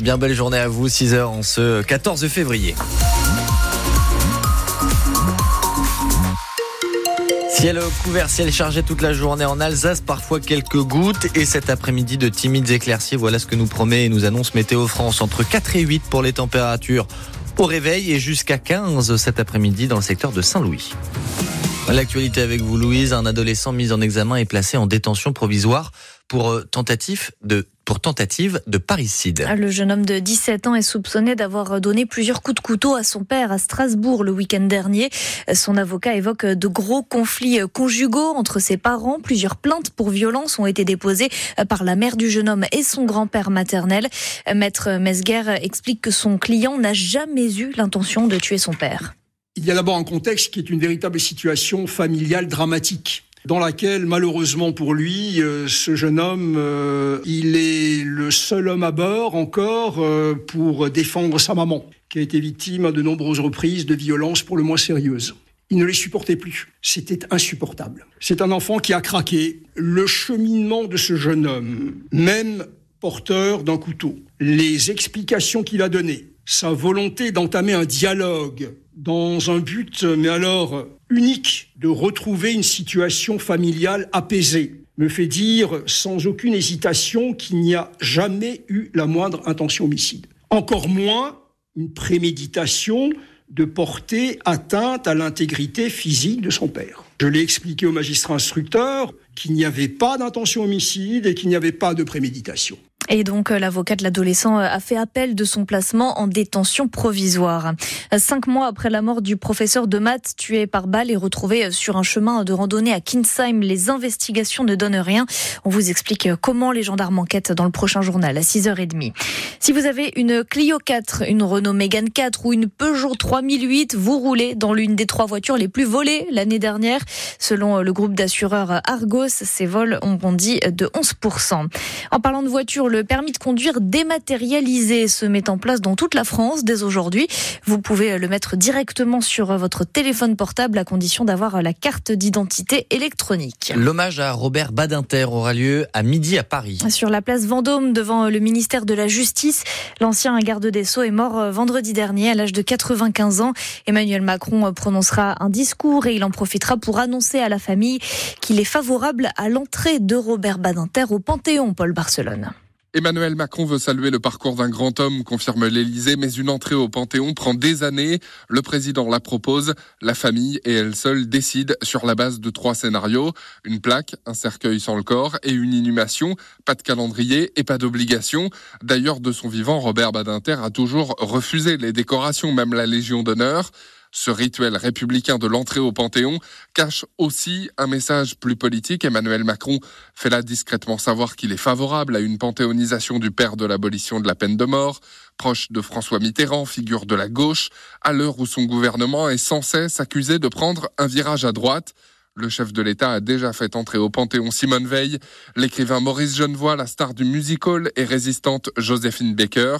Bien belle journée à vous, 6h en ce 14 février. Ciel couvert, ciel chargé toute la journée en Alsace, parfois quelques gouttes et cet après-midi de timides éclaircies. Voilà ce que nous promet et nous annonce Météo France entre 4 et 8 pour les températures au réveil et jusqu'à 15 cet après-midi dans le secteur de Saint-Louis. L'actualité avec vous, Louise. Un adolescent mis en examen est placé en détention provisoire pour euh, tentative de pour tentative de parricide. Le jeune homme de 17 ans est soupçonné d'avoir donné plusieurs coups de couteau à son père à Strasbourg le week-end dernier. Son avocat évoque de gros conflits conjugaux entre ses parents. Plusieurs plaintes pour violence ont été déposées par la mère du jeune homme et son grand-père maternel. Maître Mesguer explique que son client n'a jamais eu l'intention de tuer son père. Il y a d'abord un contexte qui est une véritable situation familiale dramatique dans laquelle malheureusement pour lui, euh, ce jeune homme, euh, il est le seul homme à bord encore euh, pour défendre sa maman, qui a été victime à de nombreuses reprises de violences pour le moins sérieuses. Il ne les supportait plus. C'était insupportable. C'est un enfant qui a craqué. Le cheminement de ce jeune homme, même porteur d'un couteau, les explications qu'il a données, sa volonté d'entamer un dialogue dans un but, mais alors unique, de retrouver une situation familiale apaisée, me fait dire sans aucune hésitation qu'il n'y a jamais eu la moindre intention homicide. Encore moins une préméditation de porter atteinte à l'intégrité physique de son père. Je l'ai expliqué au magistrat instructeur qu'il n'y avait pas d'intention homicide et qu'il n'y avait pas de préméditation. Et donc, euh, l'avocat de l'adolescent euh, a fait appel de son placement en détention provisoire. Euh, cinq mois après la mort du professeur de maths tué par balle et retrouvé sur un chemin de randonnée à Kinsheim, les investigations ne donnent rien. On vous explique comment les gendarmes enquêtent dans le prochain journal à 6h30. Si vous avez une Clio 4, une Renault Mégane 4 ou une Peugeot 3008, vous roulez dans l'une des trois voitures les plus volées l'année dernière. Selon le groupe d'assureurs Argos, ces vols ont bondi de 11%. En parlant de voitures, le permis de conduire dématérialisé se met en place dans toute la France dès aujourd'hui. Vous pouvez le mettre directement sur votre téléphone portable à condition d'avoir la carte d'identité électronique. L'hommage à Robert Badinter aura lieu à midi à Paris. Sur la place Vendôme, devant le ministère de la Justice, l'ancien garde des Sceaux est mort vendredi dernier à l'âge de 95 ans. Emmanuel Macron prononcera un discours et il en profitera pour annoncer à la famille qu'il est favorable à l'entrée de Robert Badinter au Panthéon, Paul Barcelone. Emmanuel Macron veut saluer le parcours d'un grand homme, confirme l'Élysée, mais une entrée au Panthéon prend des années. Le président la propose, la famille et elle seule décident sur la base de trois scénarios. Une plaque, un cercueil sans le corps et une inhumation. Pas de calendrier et pas d'obligation. D'ailleurs, de son vivant, Robert Badinter a toujours refusé les décorations, même la Légion d'honneur. Ce rituel républicain de l'entrée au Panthéon cache aussi un message plus politique. Emmanuel Macron fait là discrètement savoir qu'il est favorable à une panthéonisation du père de l'abolition de la peine de mort, proche de François Mitterrand, figure de la gauche, à l'heure où son gouvernement est sans cesse accusé de prendre un virage à droite. Le chef de l'État a déjà fait entrer au Panthéon Simone Veil, l'écrivain Maurice Genevoix, la star du musical et résistante Joséphine Baker.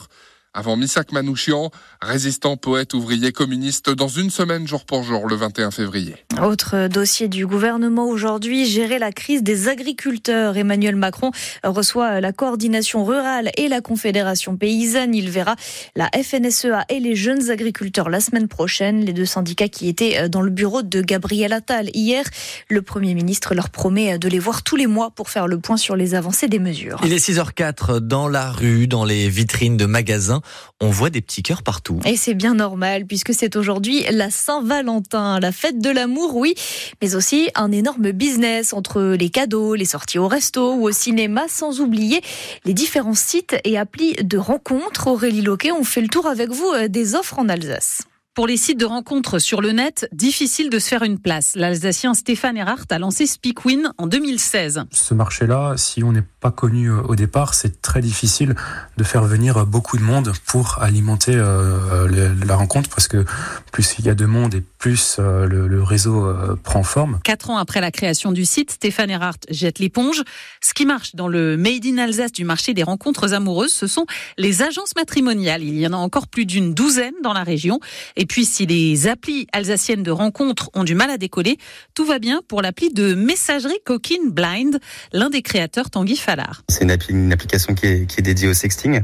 Avant Misak Manouchian, résistant, poète, ouvrier, communiste, dans une semaine jour pour jour, le 21 février. Autre dossier du gouvernement aujourd'hui, gérer la crise des agriculteurs. Emmanuel Macron reçoit la coordination rurale et la confédération paysanne. Il verra la FNSEA et les jeunes agriculteurs la semaine prochaine. Les deux syndicats qui étaient dans le bureau de Gabriel Attal hier. Le Premier ministre leur promet de les voir tous les mois pour faire le point sur les avancées des mesures. Il est 6h04 dans la rue, dans les vitrines de magasins on voit des petits cœurs partout. Et c'est bien normal puisque c'est aujourd'hui la Saint-Valentin, la fête de l'amour, oui, mais aussi un énorme business entre les cadeaux, les sorties au resto ou au cinéma, sans oublier les différents sites et applis de rencontres. Aurélie Loquet, on fait le tour avec vous euh, des offres en Alsace. Pour les sites de rencontres sur le net, difficile de se faire une place. L'Alsacien Stéphane Erhardt a lancé Speakwin en 2016. Ce marché-là, si on n'est pas connu euh, au départ, c'est très difficile de faire venir beaucoup de monde pour alimenter euh, la rencontre parce que plus il y a de monde et plus euh, le, réseau prend forme. Quatre ans après la création du site, Stéphane Erhardt jette l'éponge. Ce qui marche dans le Made in Alsace du marché des rencontres amoureuses, ce sont les agences matrimoniales. Il y en a encore plus d'une douzaine dans la région. Et Et puis, si les applis alsaciennes de rencontres ont du mal à décoller, tout va bien pour l'appli de messagerie Coquine Blind, l'un des créateurs Tanguy Fallard. C'est une, application qui est, dédiée au sexting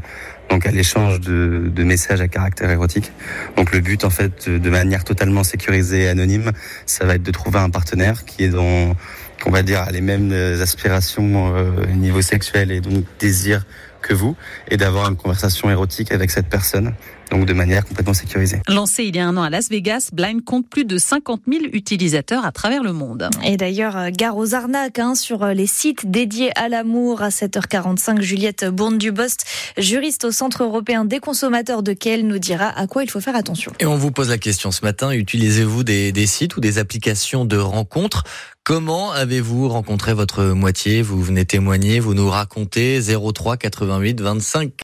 donc à l'échange de, messages à caractère érotique. Donc le but en fait de manière totalement sécurisée et anonyme, ça va être de trouver un partenaire qui est dans qu'on va dire les mêmes aspirations euh, au niveau sexuel et donc désir que vous et d'avoir une conversation érotique avec cette personne donc de manière complètement sécurisée. Lancé il y a un an à Las Vegas, Blind compte plus de 50 000 utilisateurs à travers le monde. Et d'ailleurs, euh, gare aux arnaques hein, sur euh, les sites dédiés à l'amour. À 7h45, Juliette Bourne-Dubost, juriste au Centre européen des consommateurs de Kiel, nous dira à quoi il faut faire attention. Et on vous pose la question ce matin, utilisez-vous des, des sites ou des applications de rencontres? Comment avez-vous rencontré votre moitié? Vous venez témoigner, vous nous racontez 03 88 25